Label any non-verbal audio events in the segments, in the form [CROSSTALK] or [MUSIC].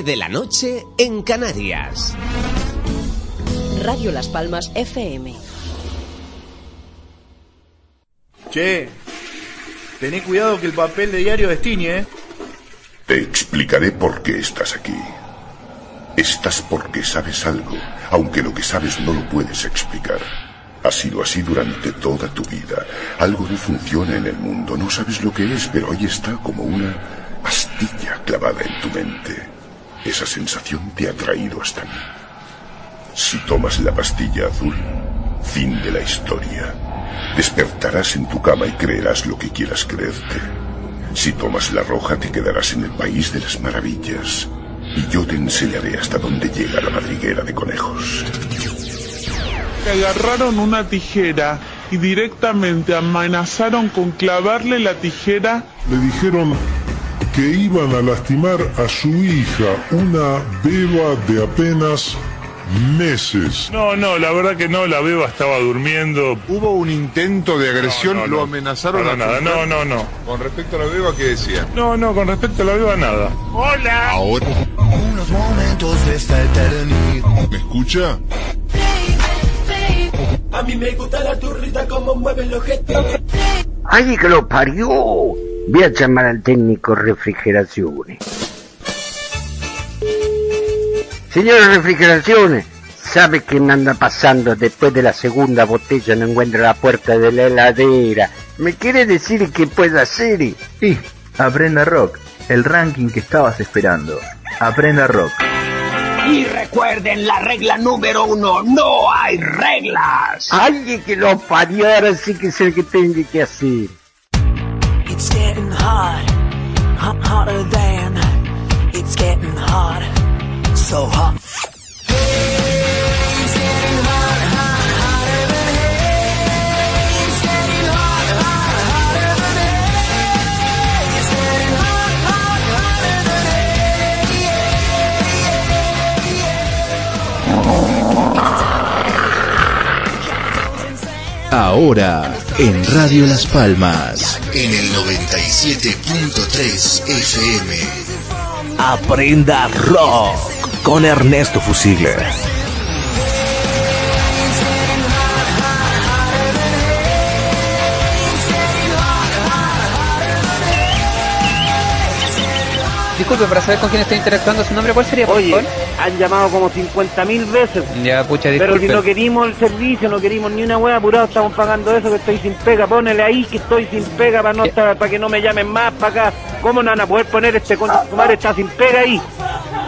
De la noche en Canarias. Radio Las Palmas FM. Che, tené cuidado que el papel de diario destiñe, ¿eh? Te explicaré por qué estás aquí. Estás porque sabes algo, aunque lo que sabes no lo puedes explicar. Ha sido así durante toda tu vida. Algo no funciona en el mundo, no sabes lo que es, pero ahí está como una astilla clavada en tu mente. Esa sensación te ha traído hasta mí. Si tomas la pastilla azul, fin de la historia. Despertarás en tu cama y creerás lo que quieras creerte. Si tomas la roja, te quedarás en el país de las maravillas. Y yo te enseñaré hasta dónde llega la madriguera de conejos. Agarraron una tijera y directamente amenazaron con clavarle la tijera. Le dijeron que iban a lastimar a su hija, una beba de apenas meses. No, no, la verdad que no, la beba estaba durmiendo. Hubo un intento de agresión, lo amenazaron a nada, no, no, no. Con respecto a la beba, ¿qué decía? No, no, con respecto a la beba, nada. Hola. Ahora. Unos momentos de esta eternidad. ¿Me escucha? A mí me gusta la turrita como mueve el objeto. ¡Ay, que lo parió! Voy a llamar al técnico refrigeraciones. Señor refrigeraciones, ¿sabe qué me anda pasando después de la segunda botella? No encuentro la puerta de la heladera. ¿Me quiere decir qué puedo hacer? Sí, aprenda rock, el ranking que estabas esperando. Aprenda rock. Y recuerden la regla número uno, no hay reglas. Ay, que lo parió, ahora sí que es el que tengo que hacer. It's getting hot, hot hotter than. It's getting hot, so hot. Ahora en Radio Las Palmas, en el 97.3 FM. Aprenda rock con Ernesto Fusigle. Disculpe, para saber con quién estoy interactuando, su nombre, ¿cuál sería? por Oye, favor? han llamado como 50.000 veces. Ya, pucha, Pero disculpe. si no querimos el servicio, no querimos ni una hueá apurado, estamos pagando eso, que estoy sin pega. Ponele ahí que estoy sin pega para no estar, para que no me llamen más para acá. ¿Cómo no van a poder poner este con tu madre está sin pega ahí?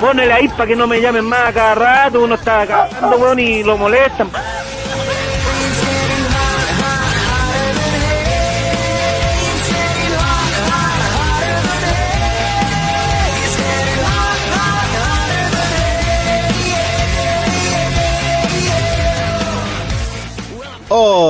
Ponele ahí para que no me llamen más a cada rato, uno está cagando, weón, y lo molestan.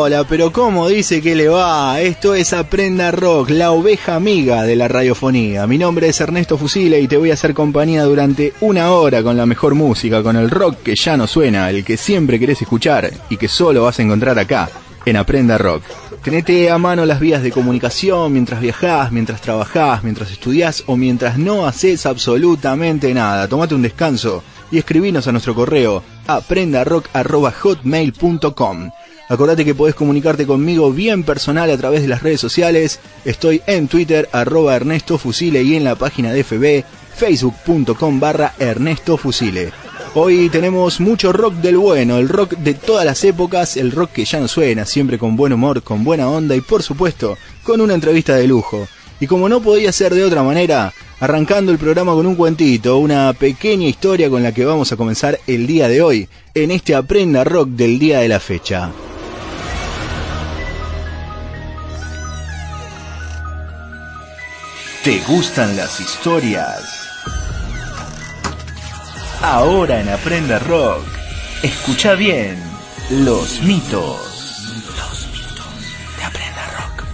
Hola, pero ¿cómo dice que le va? Esto es Aprenda Rock, la oveja amiga de la radiofonía. Mi nombre es Ernesto Fusile y te voy a hacer compañía durante una hora con la mejor música, con el rock que ya no suena, el que siempre querés escuchar y que solo vas a encontrar acá, en Aprenda Rock. Tenete a mano las vías de comunicación mientras viajás, mientras trabajás, mientras estudiás o mientras no haces absolutamente nada. Tomate un descanso y escribinos a nuestro correo aprendarock.hotmail.com. Acordate que podés comunicarte conmigo bien personal a través de las redes sociales. Estoy en Twitter, arroba Ernesto Fusile y en la página de FB, facebook.com barra Ernesto Fusile. Hoy tenemos mucho rock del bueno, el rock de todas las épocas, el rock que ya no suena, siempre con buen humor, con buena onda y por supuesto, con una entrevista de lujo. Y como no podía ser de otra manera, arrancando el programa con un cuentito, una pequeña historia con la que vamos a comenzar el día de hoy, en este Aprenda Rock del día de la fecha. ¿Te gustan las historias? Ahora en Aprenda Rock, escucha bien los mitos. Los mitos de Aprenda Rock.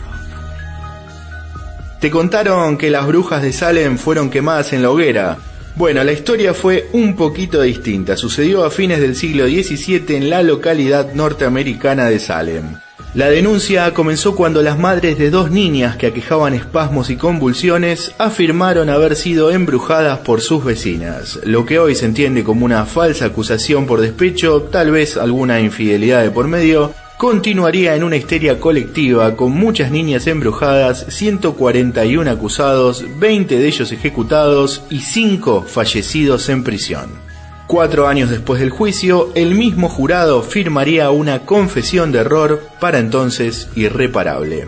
Te contaron que las brujas de Salem fueron quemadas en la hoguera. Bueno, la historia fue un poquito distinta. Sucedió a fines del siglo XVII en la localidad norteamericana de Salem. La denuncia comenzó cuando las madres de dos niñas que aquejaban espasmos y convulsiones afirmaron haber sido embrujadas por sus vecinas, lo que hoy se entiende como una falsa acusación por despecho, tal vez alguna infidelidad de por medio, continuaría en una histeria colectiva con muchas niñas embrujadas, 141 acusados, 20 de ellos ejecutados y 5 fallecidos en prisión. Cuatro años después del juicio, el mismo jurado firmaría una confesión de error para entonces irreparable.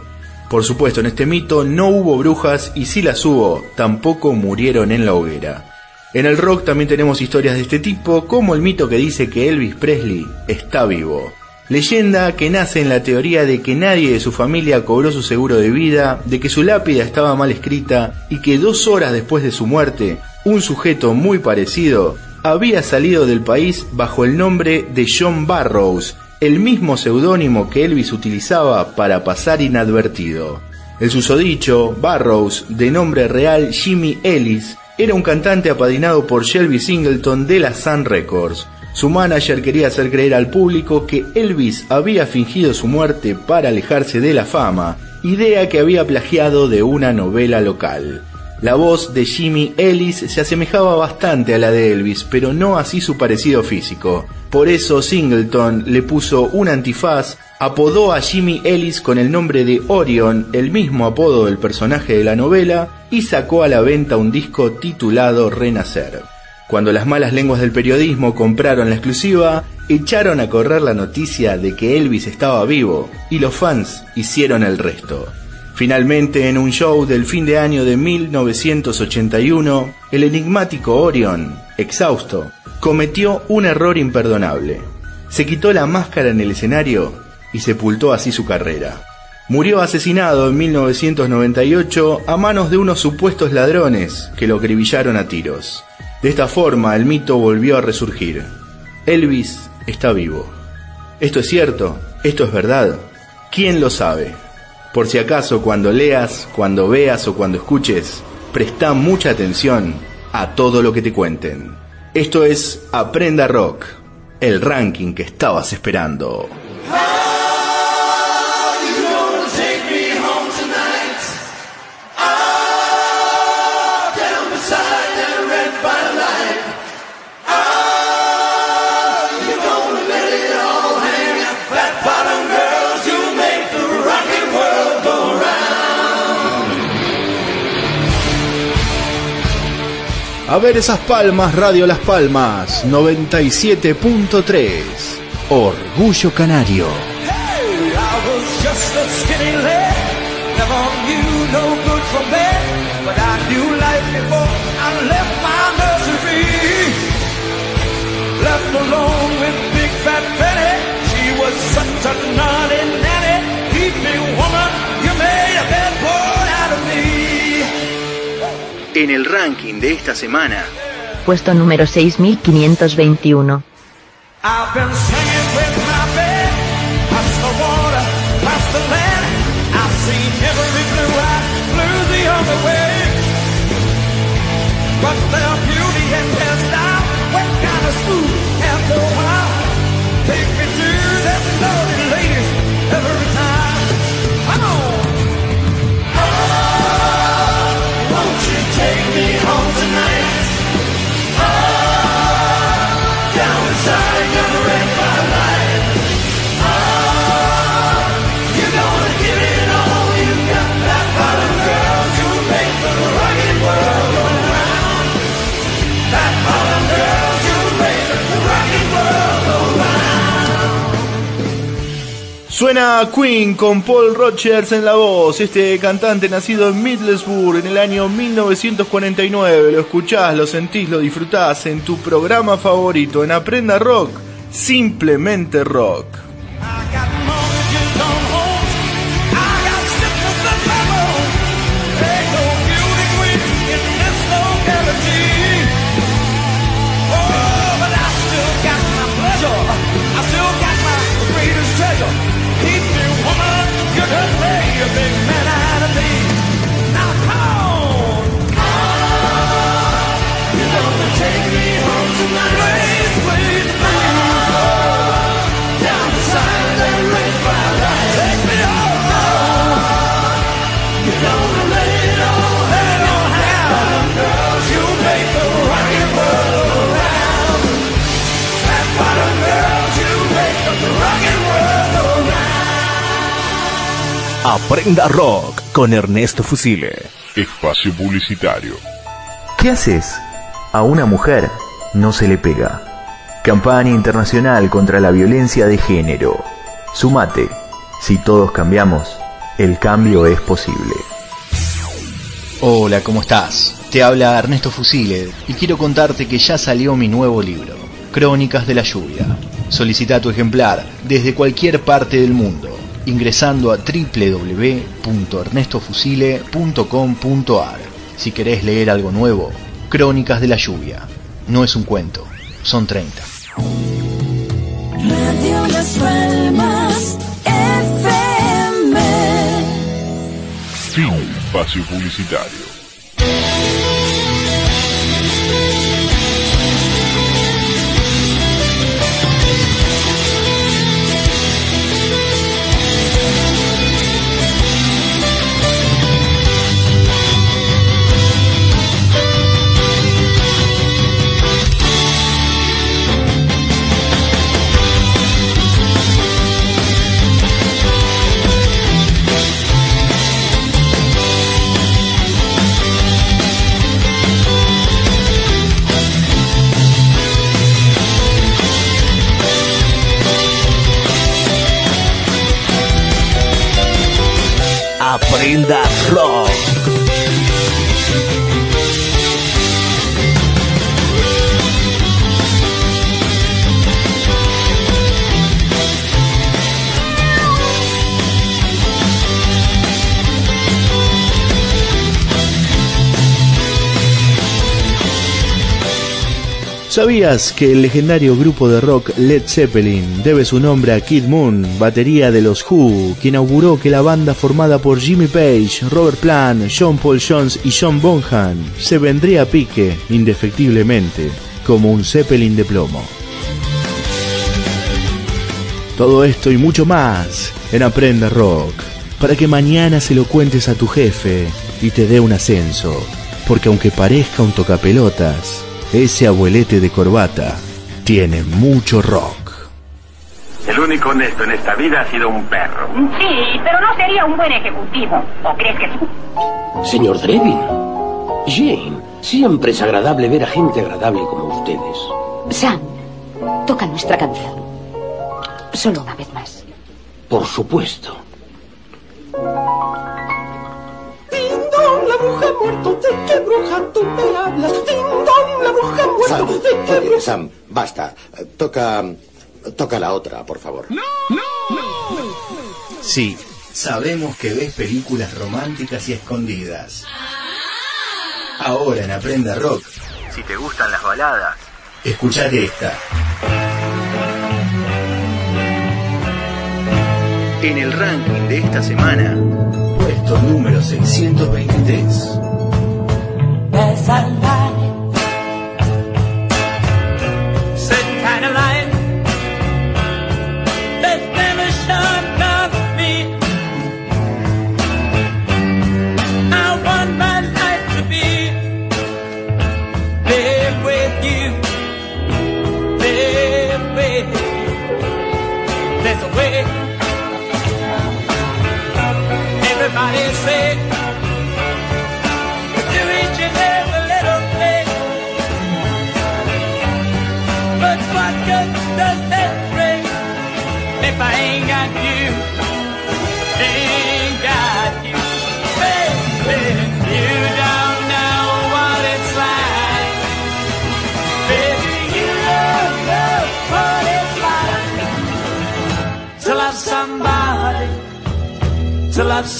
Por supuesto, en este mito no hubo brujas y si las hubo, tampoco murieron en la hoguera. En el rock también tenemos historias de este tipo, como el mito que dice que Elvis Presley está vivo. Leyenda que nace en la teoría de que nadie de su familia cobró su seguro de vida, de que su lápida estaba mal escrita y que dos horas después de su muerte, un sujeto muy parecido había salido del país bajo el nombre de John Barrows, el mismo seudónimo que Elvis utilizaba para pasar inadvertido. El susodicho, Barrows, de nombre real Jimmy Ellis, era un cantante apadrinado por Shelby Singleton de la Sun Records. Su manager quería hacer creer al público que Elvis había fingido su muerte para alejarse de la fama, idea que había plagiado de una novela local. La voz de Jimmy Ellis se asemejaba bastante a la de Elvis, pero no así su parecido físico. Por eso Singleton le puso un antifaz, apodó a Jimmy Ellis con el nombre de Orion, el mismo apodo del personaje de la novela, y sacó a la venta un disco titulado Renacer. Cuando las malas lenguas del periodismo compraron la exclusiva, echaron a correr la noticia de que Elvis estaba vivo, y los fans hicieron el resto. Finalmente, en un show del fin de año de 1981, el enigmático Orion, exhausto, cometió un error imperdonable. Se quitó la máscara en el escenario y sepultó así su carrera. Murió asesinado en 1998 a manos de unos supuestos ladrones que lo acribillaron a tiros. De esta forma el mito volvió a resurgir. Elvis está vivo. ¿Esto es cierto? ¿Esto es verdad? ¿Quién lo sabe? Por si acaso cuando leas, cuando veas o cuando escuches, presta mucha atención a todo lo que te cuenten. Esto es Aprenda Rock, el ranking que estabas esperando. A ver esas palmas, Radio Las Palmas, 97.3. Orgullo Canario. Left alone En el ranking de esta semana, Puesto número 6521. Suena Queen con Paul Rogers en la voz, este cantante nacido en Middlesbrough en el año 1949. Lo escuchás, lo sentís, lo disfrutás en tu programa favorito en Aprenda Rock, simplemente rock. Aprenda Rock con Ernesto Fusile. Espacio publicitario. ¿Qué haces? A una mujer no se le pega. Campaña internacional contra la violencia de género. Sumate. Si todos cambiamos, el cambio es posible. Hola, ¿cómo estás? Te habla Ernesto Fusile y quiero contarte que ya salió mi nuevo libro, Crónicas de la Lluvia. Solicita tu ejemplar desde cualquier parte del mundo ingresando a www.ernestofusile.com.ar. Si querés leer algo nuevo, Crónicas de la Lluvia. No es un cuento, son 30. Radio Las Palmas FM. Fin espacio publicitario. Aprenda Rock. ¿Sabías que el legendario grupo de rock Led Zeppelin debe su nombre a Kid Moon, batería de los Who, quien auguró que la banda formada por Jimmy Page, Robert Plant, John Paul Jones y John Bonham se vendría a pique, indefectiblemente, como un Zeppelin de plomo? Todo esto y mucho más en Aprenda Rock, para que mañana se lo cuentes a tu jefe y te dé un ascenso, porque aunque parezca un tocapelotas, ese abuelete de corbata tiene mucho rock. El único honesto en esta vida ha sido un perro. Sí, pero no sería un buen ejecutivo. ¿O crees que sí? Señor Drevin. Jane, siempre es agradable ver a gente agradable como ustedes. Sam, toca nuestra canción. Solo una vez más. Por supuesto. Bruja muerto, ¿de qué bruja tú me hablas? La bruja muerto, Sam, ¿de qué oye, bruja? Sam, basta. Toca. Toca la otra, por favor. Sí, sabemos que ves películas románticas y escondidas. Ahora en Aprenda Rock, Si te gustan las baladas. escuchate esta. En el ranking de esta semana, número 623. As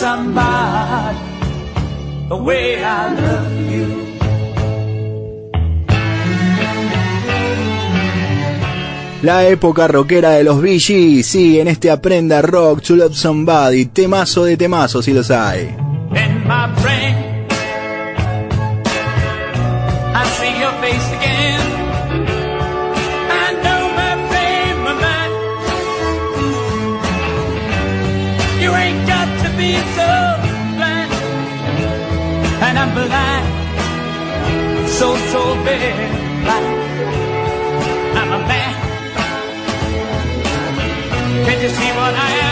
somebody the way I love you. La época rockera de los Gees, sí, en este Aprenda Rock to Love Somebody, temazo de temazo si los hay. in my brain. I see your face again. Be so blind. And I'm blind. So, so very blind. I'm a man. Can't you see what I am?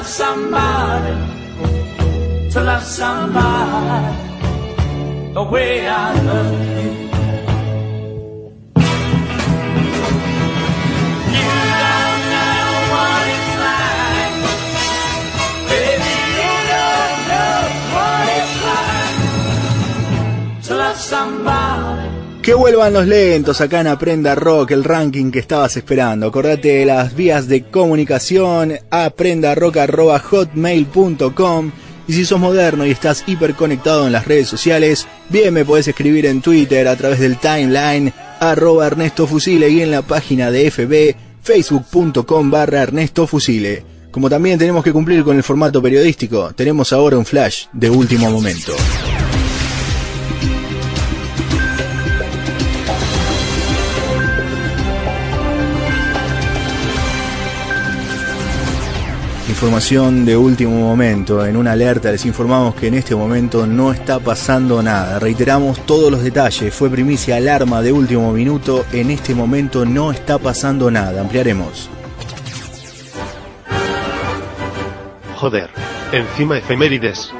love somebody, to love somebody the way I love you. Que vuelvan los lentos acá en Aprenda Rock, el ranking que estabas esperando. Acordate de las vías de comunicación, aprendarock.hotmail.com. Y si sos moderno y estás hiperconectado en las redes sociales, bien me podés escribir en Twitter a través del timeline arroba Ernesto Fusile y en la página de FB facebook.com barra Ernesto Fusile. Como también tenemos que cumplir con el formato periodístico, tenemos ahora un flash de último momento. Información de último momento. En una alerta les informamos que en este momento no está pasando nada. Reiteramos todos los detalles. Fue primicia alarma de último minuto. En este momento no está pasando nada. Ampliaremos. Joder, encima efemérides.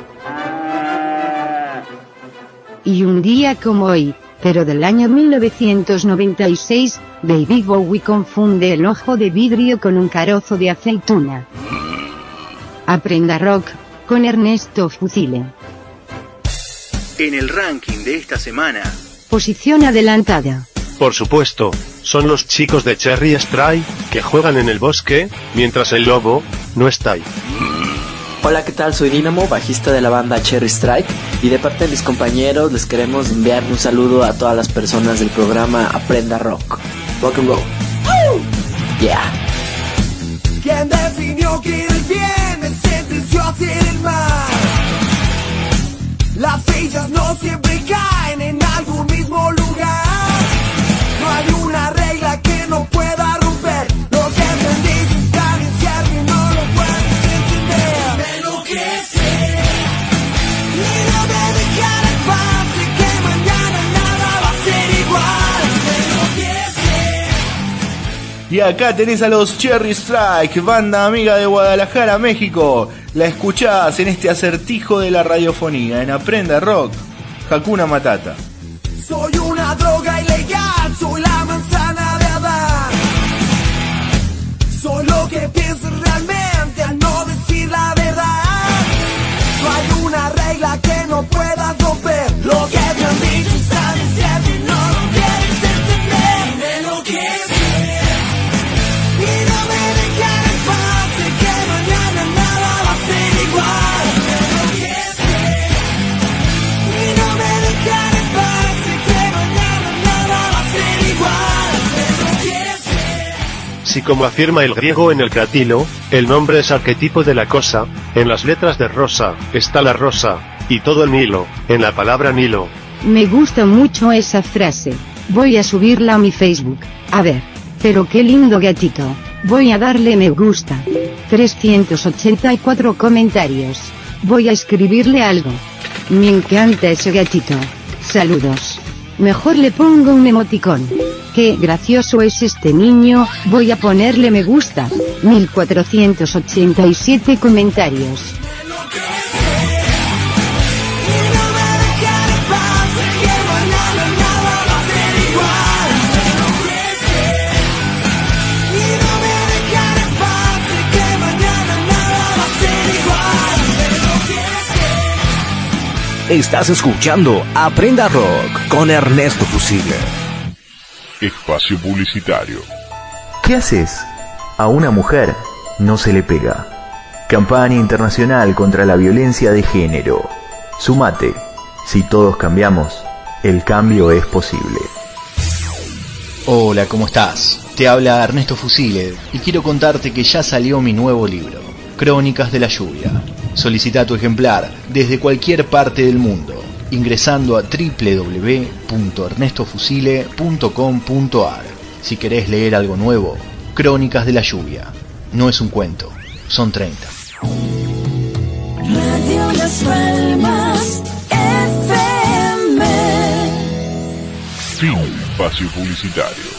Y un día como hoy, pero del año 1996, David Bowie confunde el ojo de vidrio con un carozo de aceituna. Aprenda rock, con Ernesto Fusile. En el ranking de esta semana. Posición adelantada. Por supuesto, son los chicos de Cherry Strike, que juegan en el bosque, mientras el lobo no está ahí. Hola, ¿qué tal? Soy Dinamo, bajista de la banda Cherry Strike, y de parte de mis compañeros les queremos enviar un saludo a todas las personas del programa Aprenda Rock. Rock and roll. Yeah. ¿Quién definió que el bien es el mal? Las fichas no siempre caen en algún mismo lugar. No hay una regla que no pueda romper. Lo que entendiste está bien cierto y no lo puedes entender. De lo sé. Y me dejar que mañana nada va a ser igual. Y acá tenés a los Cherry Strike, banda amiga de Guadalajara, México. La escuchás en este acertijo de la radiofonía, en Aprenda Rock, Hakuna Matata. Soy una droga ilegal, soy la manzana de Adán. Soy lo que piensas realmente al no decir la verdad. No hay una regla que no puedas romper. Lo que Si como afirma el griego en el cratilo, el nombre es arquetipo de la cosa, en las letras de rosa, está la rosa, y todo el Nilo, en la palabra Nilo. Me gusta mucho esa frase. Voy a subirla a mi Facebook. A ver. Pero qué lindo gatito. Voy a darle me gusta. 384 comentarios. Voy a escribirle algo. Me encanta ese gatito. Saludos. Mejor le pongo un emoticón. Qué gracioso es este niño, voy a ponerle me gusta. 1487 comentarios. Estás escuchando Aprenda Rock con Ernesto Fusile. Espacio publicitario. ¿Qué haces? A una mujer no se le pega. Campaña internacional contra la violencia de género. Sumate. Si todos cambiamos, el cambio es posible. Hola, ¿cómo estás? Te habla Ernesto Fusile y quiero contarte que ya salió mi nuevo libro, Crónicas de la Lluvia. Solicita tu ejemplar desde cualquier parte del mundo ingresando a www.ernestofusile.com.ar. Si querés leer algo nuevo, Crónicas de la Lluvia. No es un cuento, son 30. Radio Las Palmas FM. Fin espacio publicitario.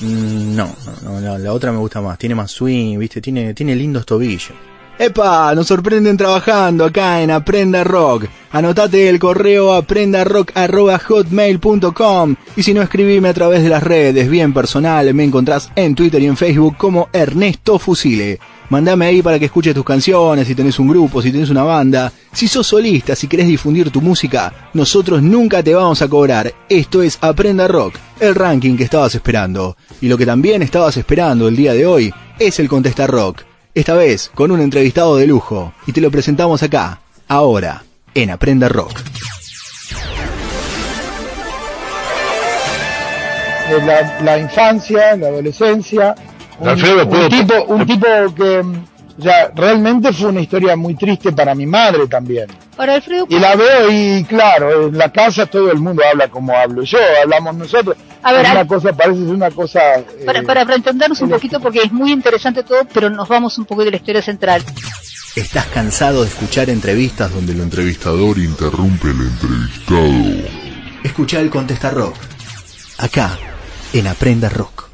Mm, No, no, no, la, la otra me gusta más. Tiene más swing, ¿viste? Tiene, tiene lindos tobillos. ¡Epa! Nos sorprenden trabajando acá en Aprenda Rock. Anotate el correo aprendarock.hotmail.com y si no escribime a través de las redes, bien personal, me encontrás en Twitter y en Facebook como Ernesto Fusile. Mandame ahí para que escuches tus canciones, si tenés un grupo, si tenés una banda. Si sos solista, si querés difundir tu música, nosotros nunca te vamos a cobrar. Esto es Aprenda Rock, el ranking que estabas esperando. Y lo que también estabas esperando el día de hoy es el Contesta Rock. Esta vez con un entrevistado de lujo. Y te lo presentamos acá, ahora, en Aprenda Rock. de la, la infancia, la adolescencia. Un, Alfredo, un ¿puedo- tipo, un tipo que mm, ya realmente fue una historia muy triste para mi madre también. Para Alfredo, Y la veo y claro, en la casa todo el mundo habla como hablo yo, hablamos nosotros. A ver, es una Al- cosa, parece ser una cosa... eh, para, para, para entendernos un poquito, porque es muy interesante todo, pero nos vamos un poco de la historia central. ¿Estás cansado de escuchar entrevistas donde El entrevistador interrumpe al entrevistado. Escucha el Contesta Rock. Acá, en Aprenda Rock.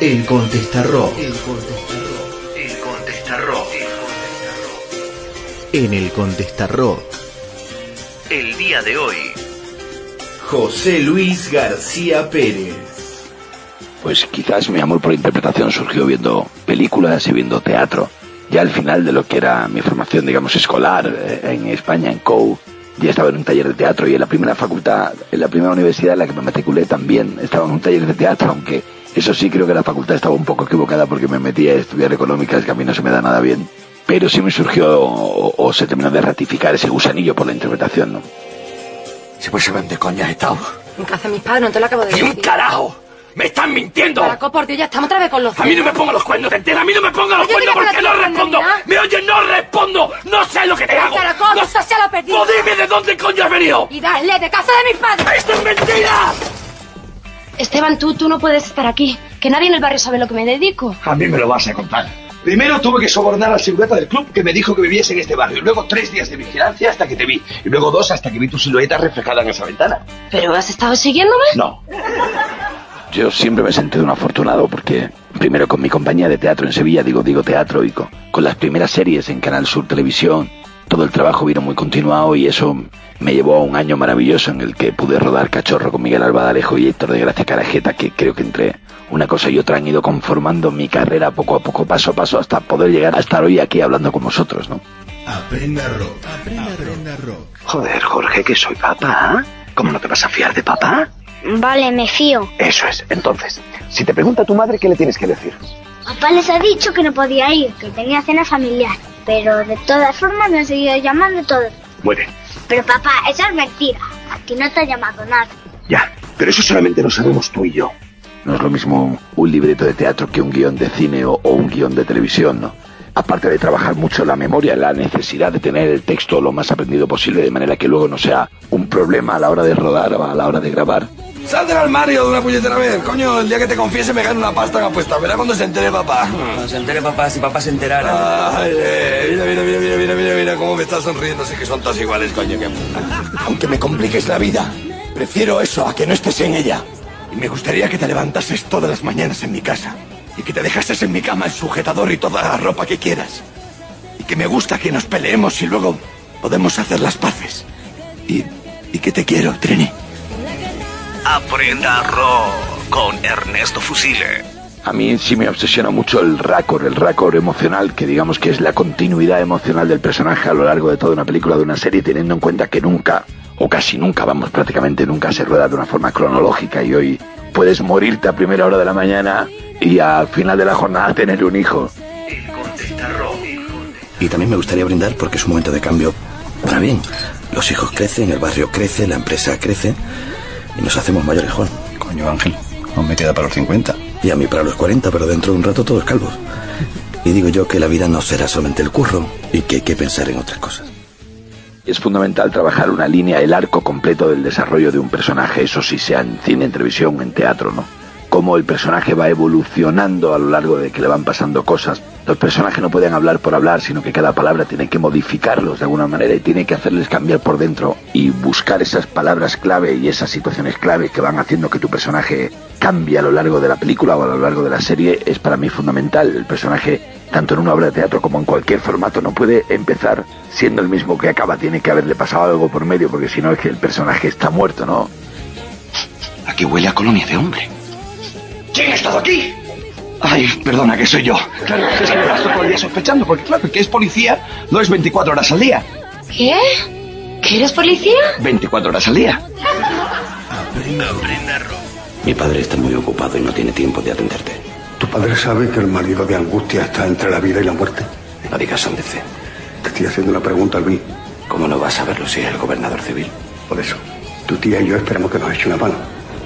El Contesta Rock. El contestarro. El contestarro. En el Contesta Rock. El día de hoy. José Luis García Pérez. Pues quizás mi amor por la interpretación surgió viendo películas y viendo teatro. Ya al final de lo que era mi formación, digamos, escolar eh, en España, en COU, ya estaba en un taller de teatro y en la primera facultad, en la primera universidad en la que me matriculé también estaba en un taller de teatro, aunque eso sí creo que la facultad estaba un poco equivocada porque me metí a estudiar económicas, que a mí no se me da nada bien. Pero sí me surgió o, o se terminó de ratificar ese gusanillo por la interpretación, ¿no? Si pues se ven de coña has estado. En casa de mis padres, no te lo acabo de ¡Ni un decir. carajo! ¡Me están mintiendo! Caraco, por Dios, ya estamos otra vez con los A mí no me pongan los cuernos, ¿te enteras? A mí no me pongan los Oye, cuernos porque no respondo. ¡Me oye, no respondo! ¡No sé lo que te hago! ¡No se lo he perdido. ¡O dime de dónde coño has venido! Y dale, de casa de mis padres. ¡Esto es mentira! Esteban, tú, tú no puedes estar aquí. Que nadie en el barrio sabe lo que me dedico. A mí me lo vas a contar. Primero tuve que sobornar al silueta del club que me dijo que viviese en este barrio. Luego tres días de vigilancia hasta que te vi. Y luego dos hasta que vi tu silueta reflejada en esa ventana. ¿Pero has estado siguiéndome? No. Yo siempre me he sentido un afortunado porque, primero con mi compañía de teatro en Sevilla, digo, digo teatro, y con, con las primeras series en Canal Sur Televisión, todo el trabajo vino muy continuado y eso me llevó a un año maravilloso en el que pude rodar Cachorro con Miguel Albadalejo y Héctor de Gracia Carajeta, que creo que entre una cosa y otra han ido conformando mi carrera poco a poco, paso a paso, hasta poder llegar a estar hoy aquí hablando con vosotros, ¿no? Aprenda rock. Aprenda Rock. Joder, Jorge, que soy papá. ¿Cómo no te vas a fiar de papá? Vale, me fío. Eso es. Entonces, si te pregunta tu madre, ¿qué le tienes que decir? Papá les ha dicho que no podía ir, que tenía cena familiar. Pero de todas formas me han seguido llamando todo. Muy bien. Pero papá, eso es mentira. A ti no te ha llamado nada. Ya. Pero eso solamente lo sabemos tú y yo. No es lo mismo un libreto de teatro que un guion de cine o, o un guion de televisión, ¿no? Aparte de trabajar mucho la memoria, la necesidad de tener el texto lo más aprendido posible, de manera que luego no sea un problema a la hora de rodar o a la hora de grabar. Sal del armario de una puñetera vez. Coño, el día que te confiese me gano una pasta en apuesta. Verá cuando se entere papá. Cuando se entere papá, si papá se enterara. Ay, eh, mira, mira, mira, mira, mira, mira, mira cómo me estás sonriendo. Sé que son todos iguales, coño. Que... Aunque me compliques la vida, prefiero eso a que no estés en ella. Y me gustaría que te levantases todas las mañanas en mi casa. Y que te dejases en mi cama el sujetador y toda la ropa que quieras. Y que me gusta que nos peleemos y luego podemos hacer las paces. Y, y que te quiero, Trini. Aprenda rock con Ernesto Fusile. A mí sí me obsesiona mucho el récord, el récord emocional, que digamos que es la continuidad emocional del personaje a lo largo de toda una película, de una serie, teniendo en cuenta que nunca, o casi nunca, vamos, prácticamente nunca se rueda de una forma cronológica y hoy puedes morirte a primera hora de la mañana y al final de la jornada tener un hijo. Y también me gustaría brindar porque es un momento de cambio para bien. Los hijos crecen, el barrio crece, la empresa crece y nos hacemos mayores, Juan. Coño, Ángel, aún me queda para los 50. Y a mí para los 40, pero dentro de un rato todos calvos. [LAUGHS] Y digo yo que la vida no será solamente el curro y que hay que pensar en otras cosas. Es fundamental trabajar una línea, el arco completo del desarrollo de un personaje, eso sí sea en cine, en televisión, en teatro, ¿no? Cómo el personaje va evolucionando a lo largo de que le van pasando cosas. Los personajes no pueden hablar por hablar, sino que cada palabra tiene que modificarlos de alguna manera y tiene que hacerles cambiar por dentro y buscar esas palabras clave y esas situaciones clave que van haciendo que tu personaje cambie a lo largo de la película o a lo largo de la serie es para mí fundamental. El personaje, tanto en una obra de teatro como en cualquier formato, no puede empezar siendo el mismo que acaba. Tiene que haberle pasado algo por medio porque si no es que el personaje está muerto, ¿no? Aquí huele a colonia de hombre. ¿Quién ha estado aquí? Ay, perdona, que soy yo. Claro, es que me paso todo el día sospechando, porque claro, el que es policía no es 24 horas al día. ¿Qué? ¿Que eres policía? 24 horas al día. Mi padre está muy ocupado y no tiene tiempo de atenderte. ¿Tu padre sabe que el marido de Angustia está entre la vida y la muerte? No digas sandeces. Te estoy haciendo una pregunta, Luis. ¿Cómo no vas a saberlo si es el gobernador civil? Por eso, tu tía y yo esperamos que nos eche una mano.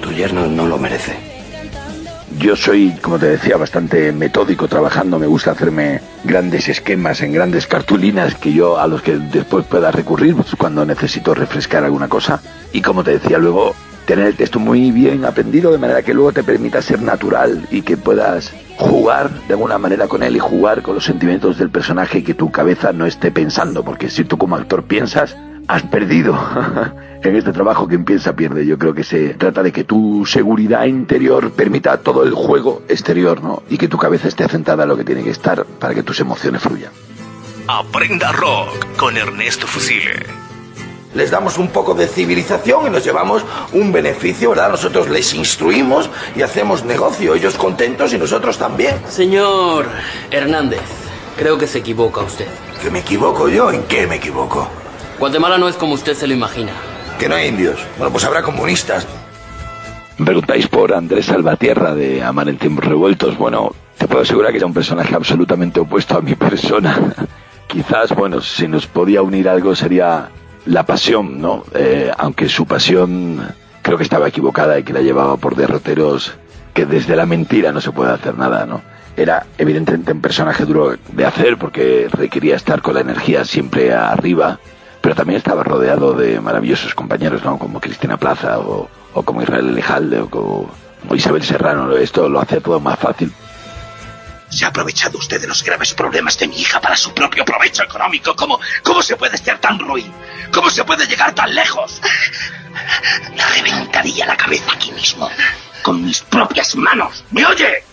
Tu yerno no lo merece. Yo soy, como te decía, bastante metódico trabajando. Me gusta hacerme grandes esquemas en grandes cartulinas que yo a los que después pueda recurrir pues, cuando necesito refrescar alguna cosa. Y como te decía luego, tener el texto muy bien aprendido de manera que luego te permita ser natural y que puedas jugar de alguna manera con él y jugar con los sentimientos del personaje y que tu cabeza no esté pensando, porque si tú como actor piensas, has perdido. [LAUGHS] en este trabajo quien piensa pierde. Yo creo que se trata de que tu seguridad interior permita todo el juego exterior, ¿no? Y que tu cabeza esté centrada en lo que tiene que estar para que tus emociones fluyan. Aprenda rock con Ernesto Fusile. Les damos un poco de civilización y nos llevamos un beneficio, ¿verdad? Nosotros les instruimos y hacemos negocio, ellos contentos y nosotros también. Señor Hernández, creo que se equivoca usted. ¿Que me equivoco yo? ¿En qué me equivoco? Guatemala no es como usted se lo imagina. Que no hay indios. Bueno, pues habrá comunistas. Me preguntáis por Andrés Salvatierra de Amar en tiempos revueltos. Bueno, te puedo asegurar que era un personaje absolutamente opuesto a mi persona. [LAUGHS] Quizás, bueno, si nos podía unir algo sería la pasión, ¿no? Eh, aunque su pasión creo que estaba equivocada y que la llevaba por derroteros que desde la mentira no se puede hacer nada, ¿no? Era evidentemente un personaje duro de hacer porque requería estar con la energía siempre arriba, pero también estaba rodeado de maravillosos compañeros, ¿no? Como Cristina Plaza o, o como Israel Elejalde o como Isabel Serrano. Esto lo hacía todo más fácil. Se ha aprovechado usted de los graves problemas de mi hija para su propio provecho económico. ¿Cómo, cómo se puede ser tan ruin? ¿Cómo se puede llegar tan lejos? Me reventaría la cabeza aquí mismo, con mis propias manos. ¿Me oye?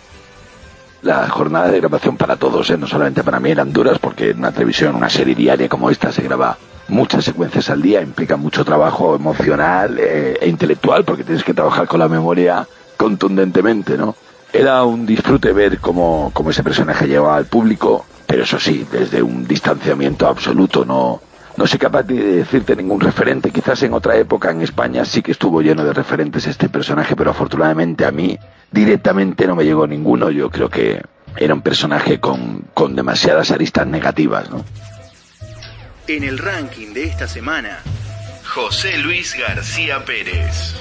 La jornada de grabación para todos, ¿eh? no solamente para mí, eran duras porque en una televisión, una serie diaria como esta se graba muchas secuencias al día, implica mucho trabajo emocional eh, e intelectual porque tienes que trabajar con la memoria contundentemente, ¿no? Era un disfrute ver cómo, cómo ese personaje llevaba al público, pero eso sí, desde un distanciamiento absoluto, no, no soy capaz de decirte ningún referente. Quizás en otra época en España sí que estuvo lleno de referentes este personaje, pero afortunadamente a mí directamente no me llegó ninguno. Yo creo que era un personaje con, con demasiadas aristas negativas, ¿no? En el ranking de esta semana, José Luis García Pérez.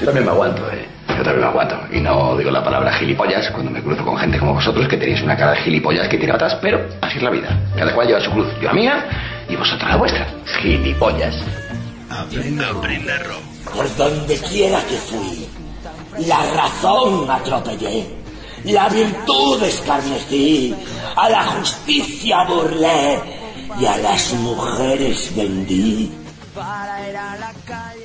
Yo también me aguanto, ¿eh? Yo también me aguanto. Y no digo la palabra gilipollas cuando me cruzo con gente como vosotros que tenéis una cara de gilipollas que tira atrás, pero así es la vida. Cada cual lleva su cruz. Yo la mía y vosotros la vuestra. Gilipollas. Aprenda, aprenda rock. Por donde quiera que fui, la razón atropellé, la virtud escarnecí, a la justicia burlé y a las mujeres vendí.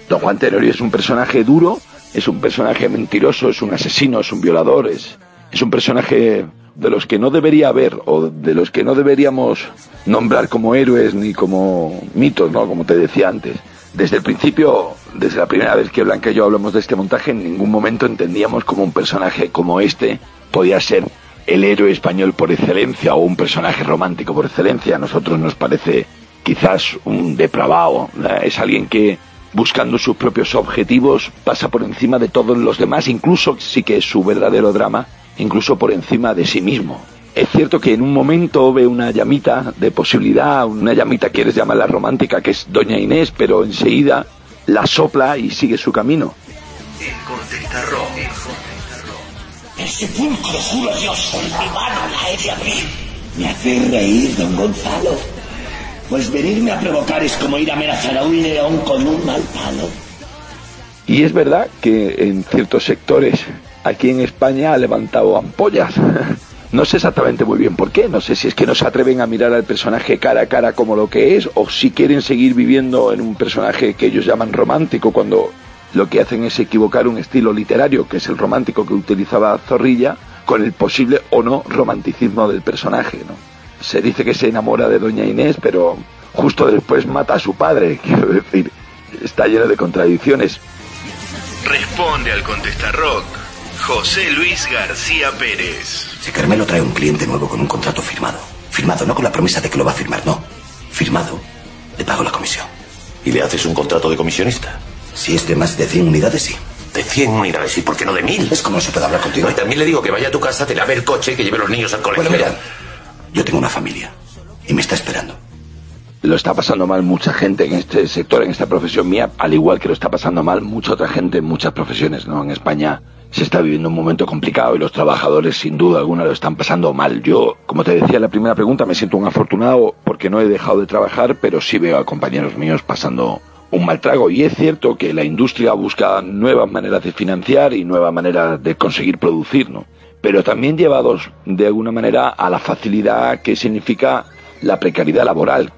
Don Juan Tenorio es un personaje duro, es un personaje mentiroso, es un asesino, es un violador, es, es un personaje de los que no debería haber o de los que no deberíamos nombrar como héroes ni como mitos, ¿no? Como te decía antes. Desde el principio, desde la primera vez que Blanca y yo hablamos de este montaje, en ningún momento entendíamos como un personaje como este podía ser el héroe español por excelencia o un personaje romántico por excelencia. A nosotros nos parece quizás un depravado, es alguien que buscando sus propios objetivos pasa por encima de todos los demás, incluso sí que es su verdadero drama incluso por encima de sí mismo. Es cierto que en un momento ve una llamita de posibilidad, una llamita quieres llamarla romántica, que es Doña Inés, pero enseguida la sopla y sigue su camino. El sepulcro, juro a Dios, con mi mano la he de abrir. Me hace reír, don Gonzalo. Pues venirme a provocar es como ir a amenazar a un león con un mal palo. Y es verdad que en ciertos sectores aquí en España ha levantado ampollas. [LAUGHS] No sé exactamente muy bien por qué, no sé si es que no se atreven a mirar al personaje cara a cara como lo que es, o si quieren seguir viviendo en un personaje que ellos llaman romántico cuando lo que hacen es equivocar un estilo literario, que es el romántico que utilizaba Zorrilla, con el posible o no romanticismo del personaje. ¿no? Se dice que se enamora de Doña Inés, pero justo después mata a su padre, [LAUGHS] quiero decir, está lleno de contradicciones. Responde al Contestar Rock, José Luis García Pérez. Si Carmelo trae un cliente nuevo con un contrato firmado, firmado no con la promesa de que lo va a firmar, no, firmado, le pago la comisión. ¿Y le haces un contrato de comisionista? Si es de más de 100 unidades, sí. De 100 unidades, ¿y por qué no de 1000? Es como no se puede hablar contigo. No, y también le digo que vaya a tu casa, te lave el coche y que lleve a los niños al colegio. Bueno, mira, yo tengo una familia y me está esperando. Lo está pasando mal mucha gente en este sector, en esta profesión mía, al igual que lo está pasando mal mucha otra gente en muchas profesiones, ¿no? En España se está viviendo un momento complicado y los trabajadores sin duda alguna lo están pasando mal. Yo, como te decía en la primera pregunta, me siento un afortunado porque no he dejado de trabajar, pero sí veo a compañeros míos pasando un mal trago. Y es cierto que la industria busca nuevas maneras de financiar y nuevas maneras de conseguir producir, ¿no? Pero también llevados de alguna manera a la facilidad que significa la precariedad laboral.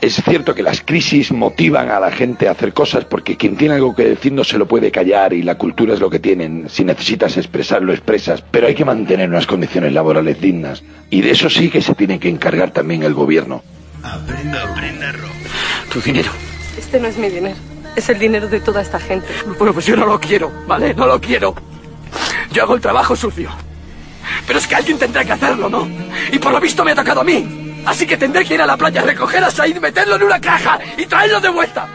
Es cierto que las crisis motivan a la gente a hacer cosas porque quien tiene algo que decir no se lo puede callar y la cultura es lo que tienen. Si necesitas expresarlo, expresas. Pero hay que mantener unas condiciones laborales dignas. Y de eso sí que se tiene que encargar también el gobierno. Aprenda. Tu dinero. Este no es mi dinero. Es el dinero de toda esta gente. Bueno, pues yo no lo quiero, ¿vale? No lo quiero. Yo hago el trabajo sucio. Pero es que alguien tendrá que hacerlo, ¿no? Y por lo visto me ha tocado a mí. Así que tendré que ir a la playa, recoger a Said, meterlo en una caja y traerlo de vuelta.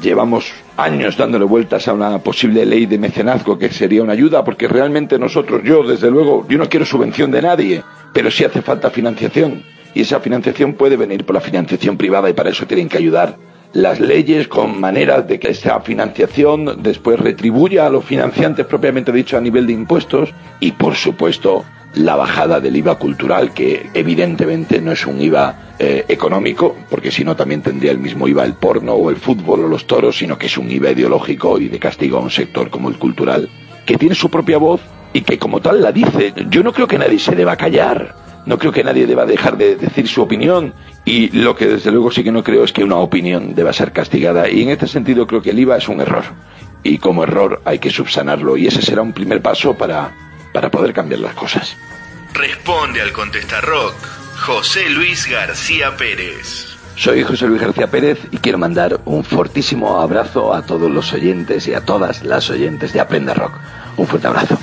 Llevamos años dándole vueltas a una posible ley de mecenazgo que sería una ayuda, porque realmente nosotros, yo desde luego, yo no quiero subvención de nadie, pero sí hace falta financiación. Y esa financiación puede venir por la financiación privada y para eso tienen que ayudar las leyes con maneras de que esa financiación después retribuya a los financiantes propiamente dicho a nivel de impuestos y por supuesto la bajada del IVA cultural que evidentemente no es un IVA eh, económico porque si no también tendría el mismo IVA el porno o el fútbol o los toros sino que es un IVA ideológico y de castigo a un sector como el cultural que tiene su propia voz y que como tal la dice. Yo no creo que nadie se deba callar no creo que nadie deba dejar de decir su opinión y lo que desde luego sí que no creo es que una opinión deba ser castigada y en este sentido creo que el IVA es un error y como error hay que subsanarlo y ese será un primer paso para, para poder cambiar las cosas. Responde al Contestar Rock, José Luis García Pérez. Soy José Luis García Pérez y quiero mandar un fortísimo abrazo a todos los oyentes y a todas las oyentes de Aprenda Rock. Un fuerte abrazo.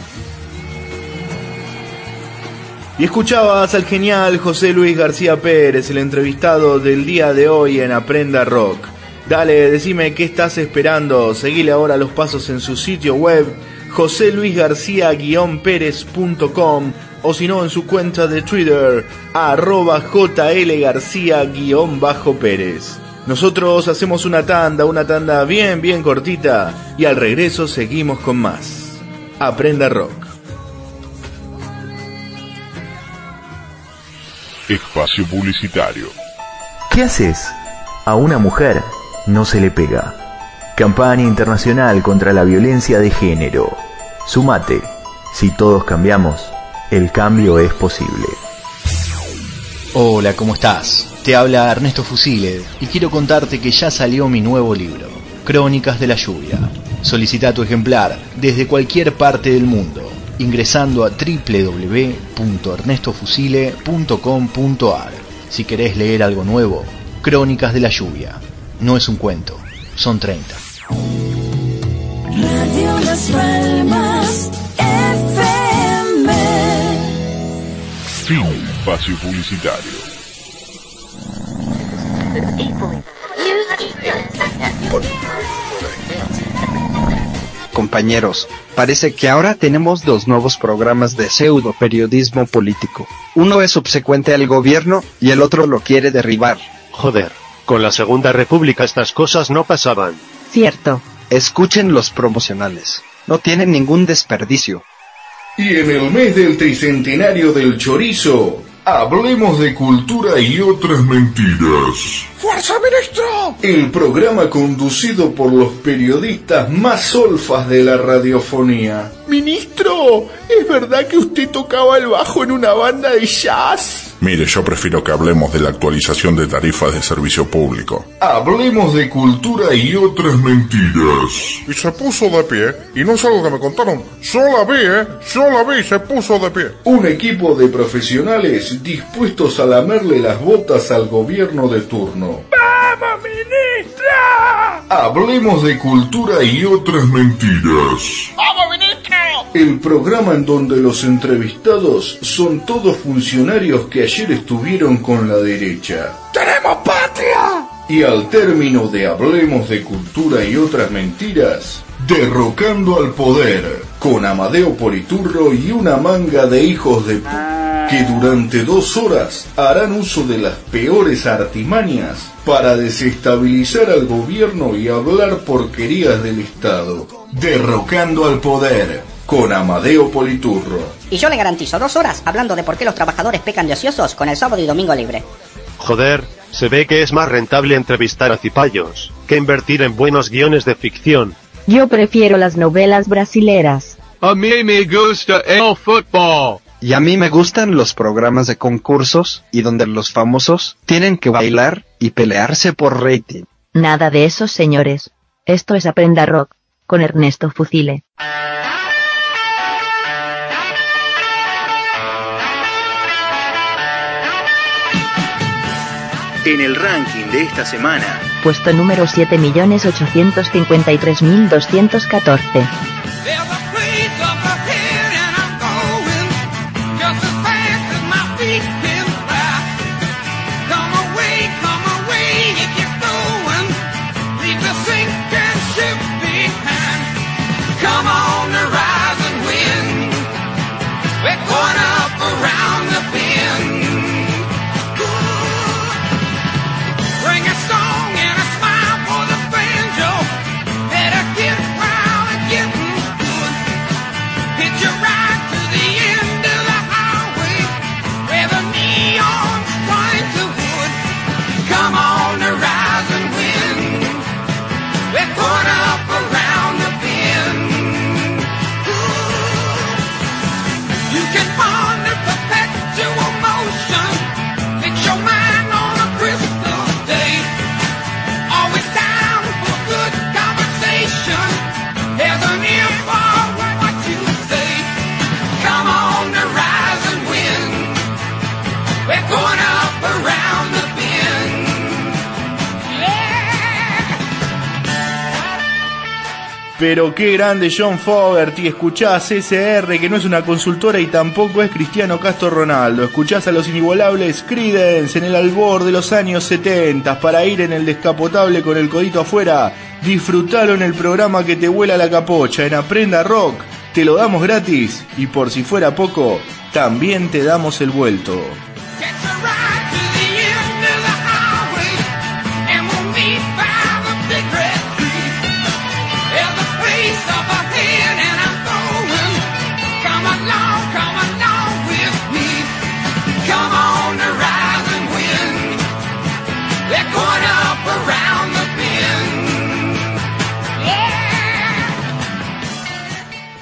Y escuchabas al genial José Luis García Pérez, el entrevistado del día de hoy en Aprenda Rock. Dale, decime qué estás esperando. Seguile ahora los pasos en su sitio web joseluisgarcía-pérez.com o si no en su cuenta de Twitter arroba jlgarcía-pérez. Nosotros hacemos una tanda, una tanda bien, bien cortita y al regreso seguimos con más. Aprenda Rock. Espacio publicitario. ¿Qué haces? A una mujer no se le pega. Campaña internacional contra la violencia de género. Sumate. Si todos cambiamos, el cambio es posible. Hola, ¿cómo estás? Te habla Ernesto Fusile y quiero contarte que ya salió mi nuevo libro, Crónicas de la Lluvia. Solicita tu ejemplar desde cualquier parte del mundo ingresando a www.ernestofusile.com.ar. Si querés leer algo nuevo, Crónicas de la Lluvia. No es un cuento, son 30. Radio Las Palmas FM. Fin espacio publicitario. Compañeros. Parece que ahora tenemos dos nuevos programas de pseudo periodismo político. Uno es subsecuente al gobierno y el otro lo quiere derribar. Joder, con la Segunda República estas cosas no pasaban. Cierto. Escuchen los promocionales. No tienen ningún desperdicio. Y en el mes del tricentenario del chorizo, hablemos de cultura y otras mentiras. ¡Fuerza, ministro! El programa conducido por los periodistas más solfas de la radiofonía. Ministro, ¿es verdad que usted tocaba el bajo en una banda de jazz? Mire, yo prefiero que hablemos de la actualización de tarifas de servicio público. Hablemos de cultura y otras mentiras. Y se puso de pie, y no es algo que me contaron. Yo la vi, ¿eh? Yo la vi y se puso de pie. Un equipo de profesionales dispuestos a lamerle las botas al gobierno de turno. ¡Vamos, ministra! Hablemos de cultura y otras mentiras. ¡Vamos, ministro! El programa en donde los entrevistados son todos funcionarios que ayer estuvieron con la derecha. ¡Tenemos patria! Y al término de Hablemos de Cultura y otras mentiras, derrocando al poder, con Amadeo Politurro y una manga de hijos de p que durante dos horas harán uso de las peores artimañas para desestabilizar al gobierno y hablar porquerías del Estado. Derrocando al poder, con Amadeo Politurro. Y yo le garantizo dos horas hablando de por qué los trabajadores pecan de ociosos con el sábado y domingo libre. Joder, se ve que es más rentable entrevistar a cipayos que invertir en buenos guiones de ficción. Yo prefiero las novelas brasileras. A mí me gusta el fútbol. Y a mí me gustan los programas de concursos y donde los famosos tienen que bailar y pelearse por rating. Nada de eso, señores. Esto es Aprenda Rock, con Ernesto Fusile. En el ranking de esta semana, Puesto número 7.853.214. Pero qué grande John Fogerty, escuchás SR, que no es una consultora y tampoco es Cristiano Castro Ronaldo. Escuchás a los inigualables Creedence en el albor de los años 70 para ir en el descapotable con el codito afuera. Disfrutalo en el programa que te vuela la capocha, en Aprenda Rock. Te lo damos gratis y por si fuera poco, también te damos el vuelto.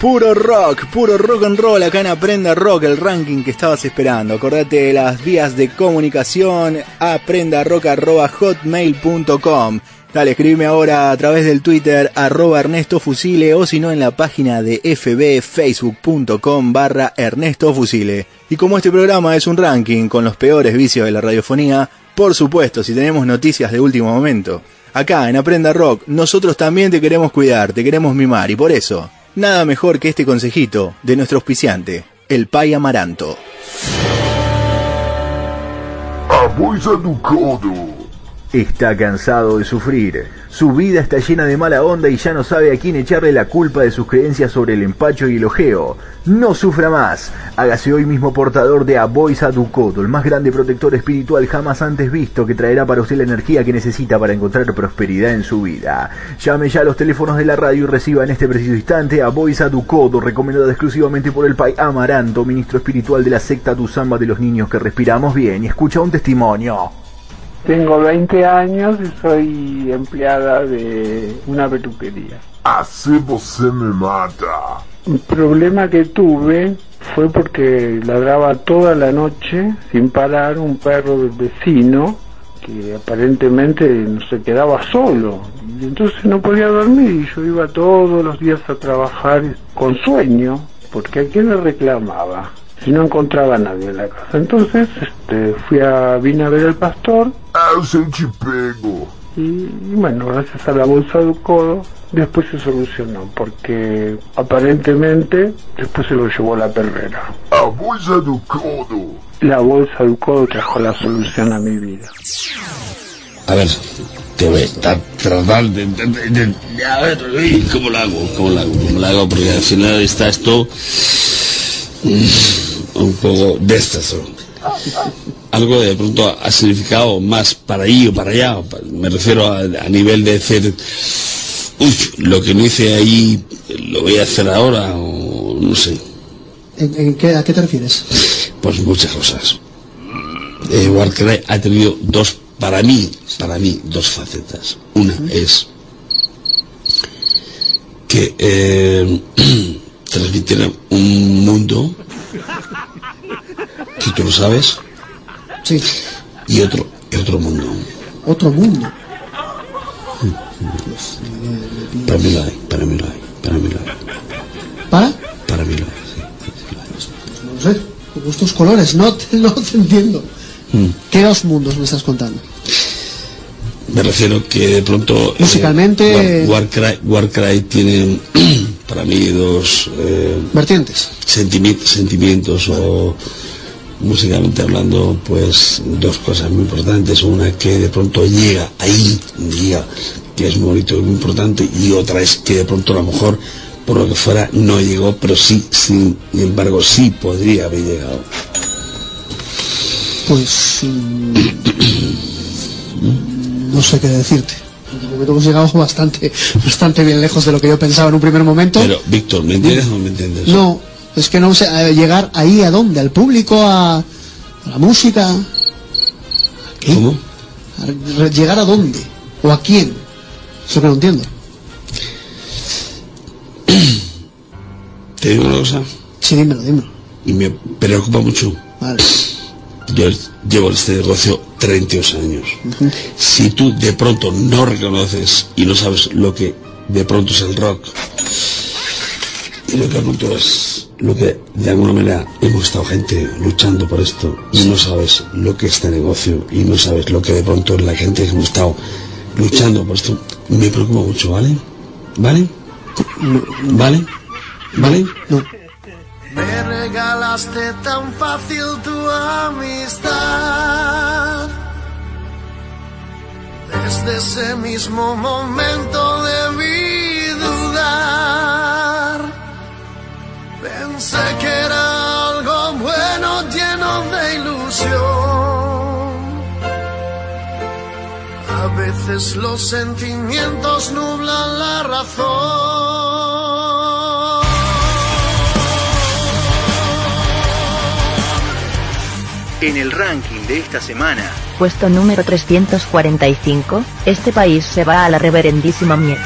Puro rock, puro rock and roll acá en Aprenda Rock, el ranking que estabas esperando. Acordate de las vías de comunicación, aprendarock.hotmail.com. Dale, escribime ahora a través del Twitter, arroba Ernesto Fusile, o si no en la página de fb, facebook.com barra Ernesto Fusile. Y como este programa es un ranking con los peores vicios de la radiofonía, por supuesto, si tenemos noticias de último momento. Acá en Aprenda Rock, nosotros también te queremos cuidar, te queremos mimar, y por eso, nada mejor que este consejito de nuestro auspiciante, el Pai Amaranto. Está cansado de sufrir. Su vida está llena de mala onda y ya no sabe a quién echarle la culpa de sus creencias sobre el empacho y el ojeo. No sufra más. Hágase hoy mismo portador de Aboisa Ducodo, el más grande protector espiritual jamás antes visto que traerá para usted la energía que necesita para encontrar prosperidad en su vida. Llame ya a los teléfonos de la radio y reciba en este preciso instante a Boisa Ducodo, recomendada exclusivamente por el Pai Amaranto, ministro espiritual de la secta Tuzamba de los niños que respiramos bien. Y escucha un testimonio. Tengo 20 años y soy empleada de una peluquería. Así você me mata. El problema que tuve fue porque ladraba toda la noche sin parar un perro del vecino que aparentemente no se quedaba solo y entonces no podía dormir y yo iba todos los días a trabajar con sueño porque a quién le reclamaba si no encontraba a nadie en la casa entonces este, fui a vine a ver al pastor Eu senti pego. y, y bueno gracias a la bolsa del codo después se solucionó porque aparentemente después se lo llevó la perrera A bolsa do codo. la bolsa del codo trajo la solución a mi vida A ver, te voy a estar tratando de, de- de- de- a ver, ¿cómo lo hago? ¿Cómo lo hago? ¿Cómo lo hago? Porque al final está esto mm, un poco de estas. Algo de pronto ha significado más para ahí o para allá. Me refiero a, a nivel de decir, uy, lo que no hice ahí lo voy a hacer ahora o no sé. ¿En, en qué, ¿A qué te refieres? Pues muchas cosas. Eh, Warcry ha tenido dos, para mí, para mí, dos facetas. Una es que eh, [CLEARS THROAT] transmitieran un mundo, [LAUGHS] que tú lo sabes, Sí, y otro, otro mundo. otro mundo. Para mí lo hay, para mí lo hay, para mí lo hay, ¿Para? para mí lo hay. No sé, gustos colores, no te, no te entiendo. Mm. ¿Qué dos mundos me estás contando? Me refiero que de pronto... eh, Musicalmente- War- Warcry, Warcry tiene para mí dos... eh, Vertientes. sentimientos, sentimientos o musicalmente hablando, pues dos cosas muy importantes. Una que de pronto llega ahí, llega, que es muy bonito y muy importante, y otra es que de pronto a lo mejor, por lo que fuera, no llegó, pero sí, sin embargo, sí podría haber llegado. Pues. mm, [COUGHS] no sé qué decirte. De momento hemos llegado bastante, bastante bien lejos de lo que yo pensaba en un primer momento. Pero, Víctor, ¿me entiendes o no me entiendes? No, es que no sé, eh, llegar ahí a dónde, al público, a, a la música. ¿A qué? ¿Cómo? A ¿Llegar a dónde? ¿O a quién? Eso que no entiendo. [CLEARS THROAT] ¿Te digo una cosa? Sí, dímelo, dímelo. Y me preocupa mucho. Vale. Yo llevo este negocio 32 años. Si tú de pronto no reconoces y no sabes lo que de pronto es el rock y lo que de pronto es lo que de alguna manera hemos estado gente luchando por esto y no sabes lo que es este negocio y no sabes lo que de pronto es la gente que hemos estado luchando por esto, me preocupa mucho, ¿vale? ¿Vale? ¿Vale? ¿Vale? Me regalaste tan fácil tu amistad. Desde ese mismo momento debí dudar. Pensé que era algo bueno, lleno de ilusión. A veces los sentimientos nublan la razón. En el ranking de esta semana, Puesto número 345, este país se va a la reverendísima miel.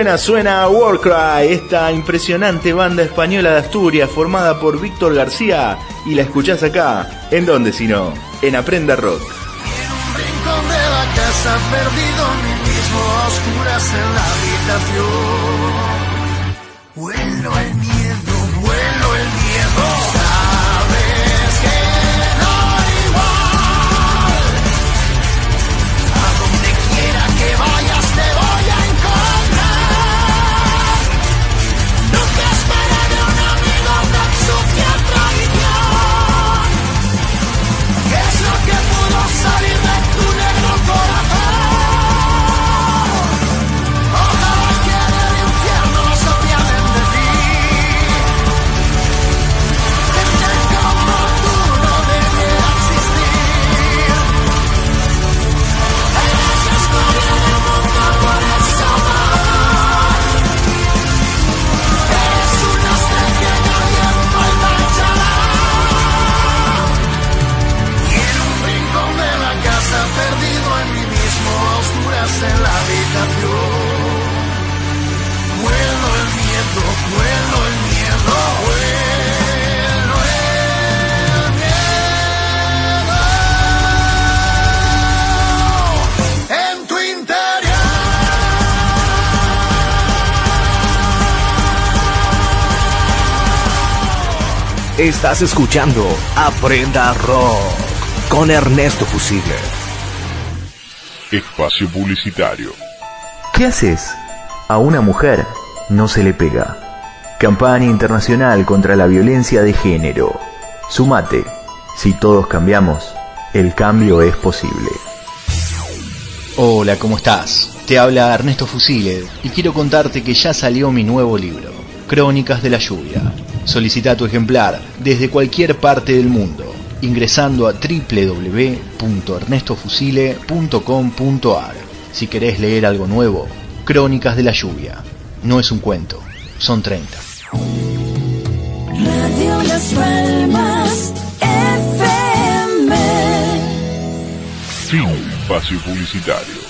Suena, suena Warcry, esta impresionante banda española de Asturias formada por Víctor García y la escuchás acá, ¿en dónde si no? En Aprenda Rock. rincón de la casa, perdido en mismo, a oscuras en la habitación. Estás escuchando Aprenda Rock con Ernesto Fusible. Espacio publicitario. ¿Qué haces? A una mujer no se le pega. Campaña internacional contra la violencia de género. Sumate. Si todos cambiamos, el cambio es posible. Hola, ¿cómo estás? Te habla Ernesto Fusile y quiero contarte que ya salió mi nuevo libro, Crónicas de la Lluvia. Solicita tu ejemplar desde cualquier parte del mundo ingresando a www.ernestofusile.com.ar. Si querés leer algo nuevo, Crónicas de la Lluvia. No es un cuento, son 30. Radio Las Palmas FM. Fin. Espacio publicitario.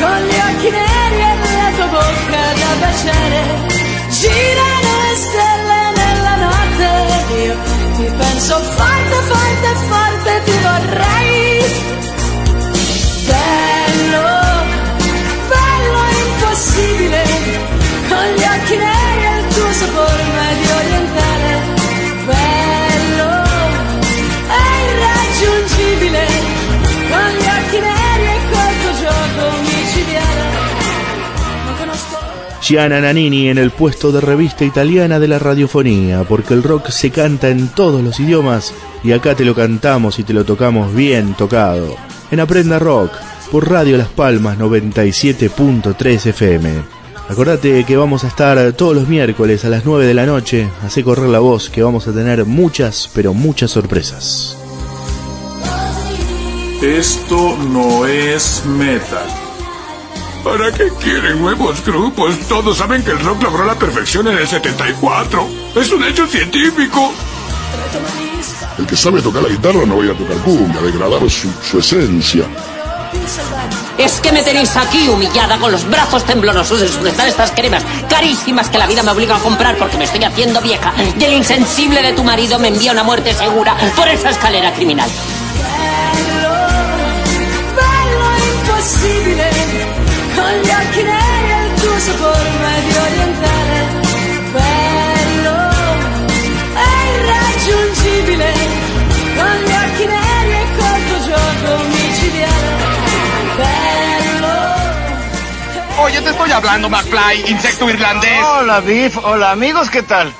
con gli occhi neri e la tua bocca da baciare. Girano le stelle nella notte, io ti penso forte, forte, forte, Gianna Nannini en el puesto de revista italiana de la radiofonía, porque el rock se canta en todos los idiomas y acá te lo cantamos y te lo tocamos bien tocado. En Aprenda Rock, por Radio Las Palmas 97.3 FM. Acordate que vamos a estar todos los miércoles a las 9 de la noche, hace correr la voz que vamos a tener muchas, pero muchas sorpresas. Esto no es metal. ¿Para qué quieren nuevos grupos? Todos saben que el rock logró la perfección en el 74. Es un hecho científico. El que sabe tocar la guitarra no vaya a tocar cumbia, degradar su, su esencia. Es que me tenéis aquí humillada con los brazos temblorosos de sujetar estas cremas carísimas que la vida me obliga a comprar porque me estoy haciendo vieja y el insensible de tu marido me envía una muerte segura por esa escalera criminal. Gli occhi neri e il tuo sapore medio orientale. Bello e irraggiungibile, con gli occhi neri e col tuo gioco micidiale. Bello. Oye, te estoy hablando, McFly, insecto irlandés. Hola, Biff. Hola, amigos, ¿qué tal?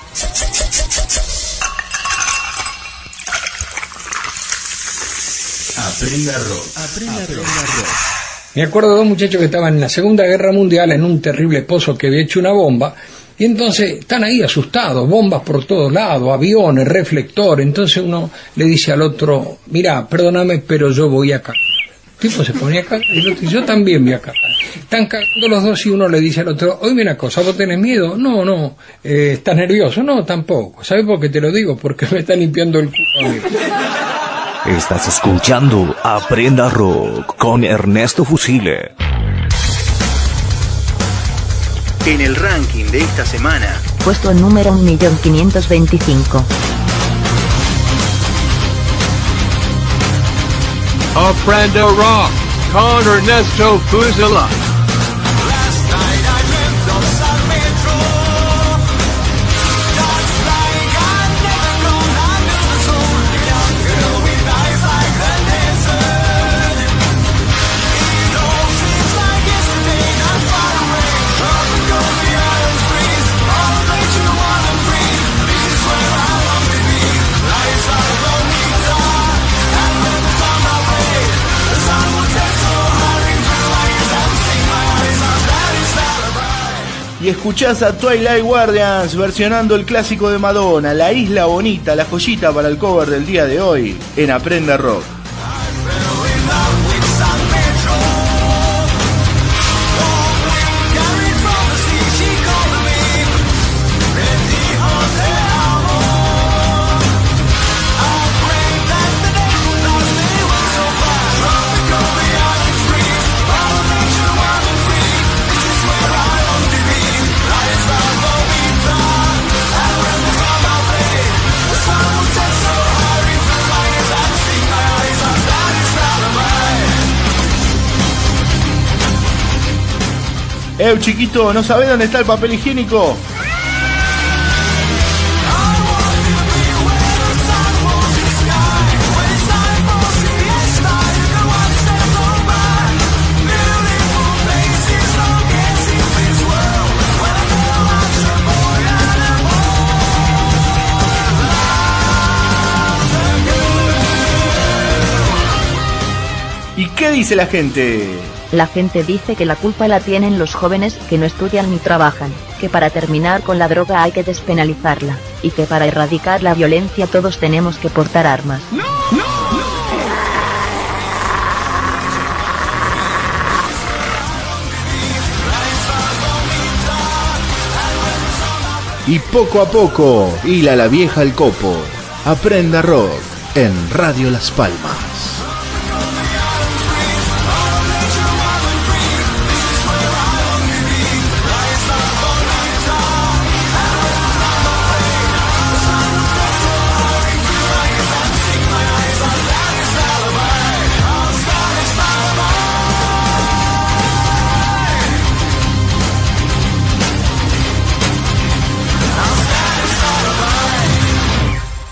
Aprenda rock. Aprenda rock. Me acuerdo de dos muchachos que estaban en la Segunda Guerra Mundial en un terrible pozo que había hecho una bomba. Y entonces están ahí asustados, bombas por todos lados, aviones, reflectores. Entonces uno le dice al otro, mira, perdóname, pero yo voy acá. El tipo se ponía acá y el otro yo también voy acá. Están cagando los dos y uno le dice al otro, oye, una cosa, ¿vos tenés miedo? No, no. Eh, ¿Estás nervioso? No, tampoco. ¿Sabes por qué te lo digo? Porque me están limpiando el culo. Estás escuchando Aprenda Rock con Ernesto Fusile. En el ranking de esta semana, Puesto número 1.525. Aprenda Rock con Ernesto Fusila. Escuchás a Twilight Guardians versionando el clásico de Madonna, La Isla Bonita, la joyita para el cover del día de hoy, en Aprenda Rock. Eh, chiquito, ¿no sabés dónde está el papel higiénico? ¿Y qué dice la gente? La gente dice que la culpa la tienen los jóvenes que no estudian ni trabajan, que para terminar con la droga hay que despenalizarla, y que para erradicar la violencia todos tenemos que portar armas. Y poco a poco, hila la vieja al copo. Aprenda rock en Radio Las Palmas.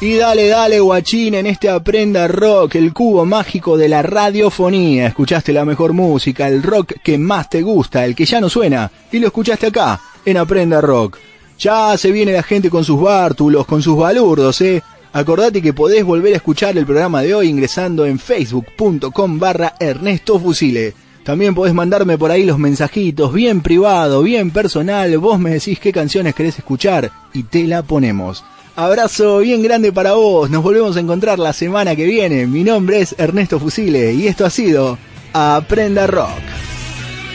Y dale, dale, guachín, en este Aprenda Rock, el cubo mágico de la radiofonía. Escuchaste la mejor música, el rock que más te gusta, el que ya no suena, y lo escuchaste acá, en Aprenda Rock. Ya se viene la gente con sus bártulos, con sus balurdos, eh. Acordate que podés volver a escuchar el programa de hoy ingresando en facebook.com barra Ernesto Fusile. También podés mandarme por ahí los mensajitos, bien privado, bien personal, vos me decís qué canciones querés escuchar y te la ponemos. Abrazo bien grande para vos, nos volvemos a encontrar la semana que viene. Mi nombre es Ernesto Fusile y esto ha sido Aprenda Rock.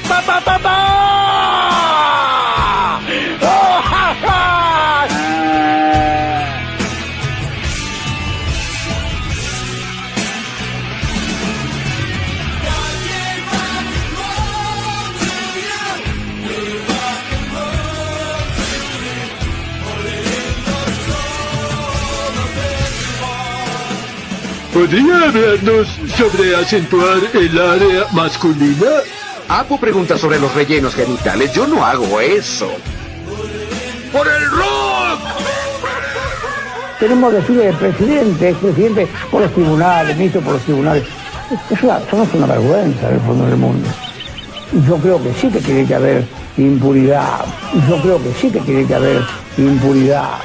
Pa. ¿Podría hablarnos sobre acentuar el área masculina? Apu pregunta sobre los rellenos genitales. Yo no hago eso. ¡Por el rock! Tenemos desfile de presidente, expresidente por los tribunales, ministro por los tribunales. Es una, eso no es una vergüenza en el fondo del mundo. Yo creo que sí que tiene que haber impunidad. Yo creo que sí que tiene que haber impunidad.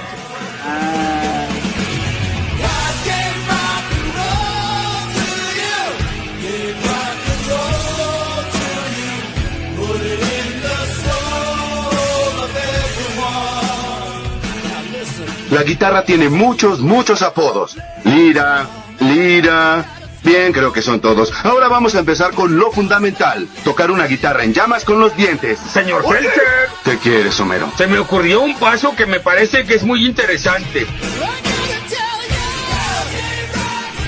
La guitarra tiene muchos, muchos apodos. Lira, lira. Bien, creo que son todos. Ahora vamos a empezar con lo fundamental. Tocar una guitarra en llamas con los dientes. Señor Felcher. ¿Qué quieres, Homero? Se me ocurrió un paso que me parece que es muy interesante.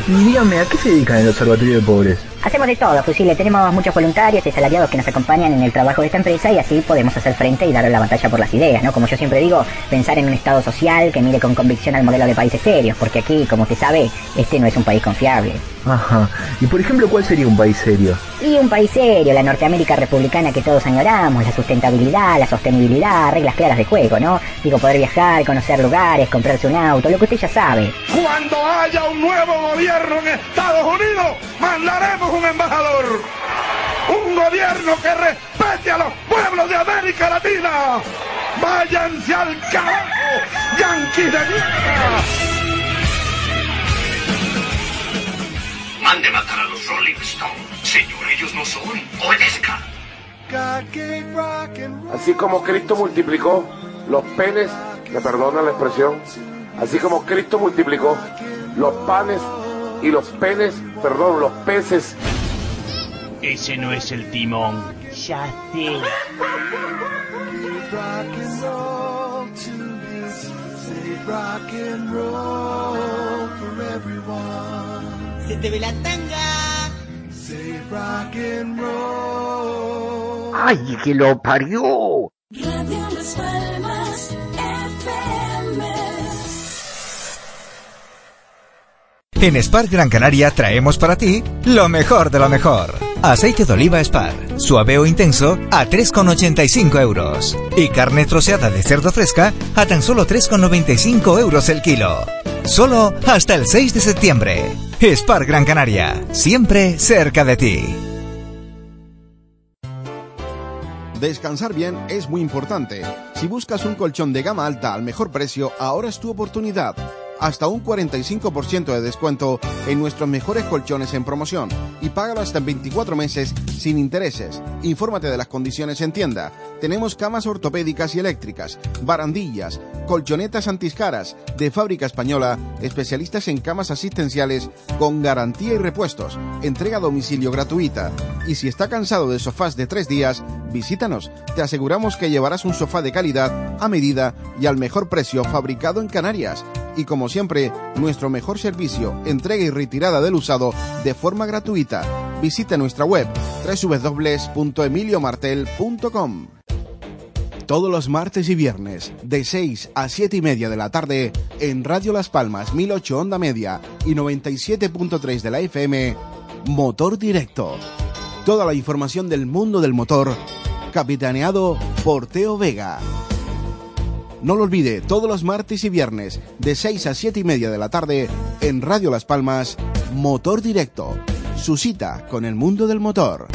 Dígame, ¿a qué se dedican en el Observatorio de Pobres? Hacemos de todo, Fusile. Tenemos muchos voluntarios y asalariados que nos acompañan en el trabajo de esta empresa y así podemos hacer frente y dar la batalla por las ideas, ¿no? Como yo siempre digo, pensar en un Estado social que mire con convicción al modelo de países serios, porque aquí, como usted sabe, este no es un país confiable. Ajá. Y por ejemplo, ¿cuál sería un país serio? Y un país serio, la Norteamérica republicana que todos añoramos, la sustentabilidad, la sostenibilidad, reglas claras de juego, ¿no? Digo, poder viajar, conocer lugares, comprarse un auto, lo que usted ya sabe. Cuando haya un nuevo gobierno en Estados Unidos, mandaremos un embajador. Un gobierno que respete a los pueblos de América Latina. Váyanse al carajo, yanquis de mierda. Mande matar a los Rolling Stones. Señor, ellos no son. Obedezca. Así como Cristo multiplicó los penes, me perdona la expresión, así como Cristo multiplicó los panes y los penes, perdón, los peces. Ese no es el timón. Ya sé. Se te ve la tanga. ¡Ay, que lo parió! Radio En Spar Gran Canaria traemos para ti lo mejor de lo mejor. Aceite de oliva Spar, suave o intenso a 3,85 euros. Y carne troceada de cerdo fresca a tan solo 3,95 euros el kilo. Solo hasta el 6 de septiembre. Spar Gran Canaria, siempre cerca de ti. Descansar bien es muy importante. Si buscas un colchón de gama alta al mejor precio, ahora es tu oportunidad. Hasta un 45% de descuento en nuestros mejores colchones en promoción y págalo hasta en 24 meses sin intereses. Infórmate de las condiciones en tienda. Tenemos camas ortopédicas y eléctricas, barandillas, colchonetas antiscaras de fábrica española, especialistas en camas asistenciales con garantía y repuestos, entrega a domicilio gratuita. Y si está cansado de sofás de tres días, visítanos. Te aseguramos que llevarás un sofá de calidad, a medida y al mejor precio fabricado en Canarias. Y como siempre, nuestro mejor servicio, entrega y retirada del usado de forma gratuita. Visita nuestra web www.emiliomartel.com. Todos los martes y viernes, de 6 a 7 y media de la tarde, en Radio Las Palmas 1008 Onda Media y 97.3 de la FM, Motor Directo. Toda la información del mundo del motor, capitaneado por Teo Vega. No lo olvide, todos los martes y viernes, de 6 a 7 y media de la tarde, en Radio Las Palmas, Motor Directo. Su cita con el mundo del motor.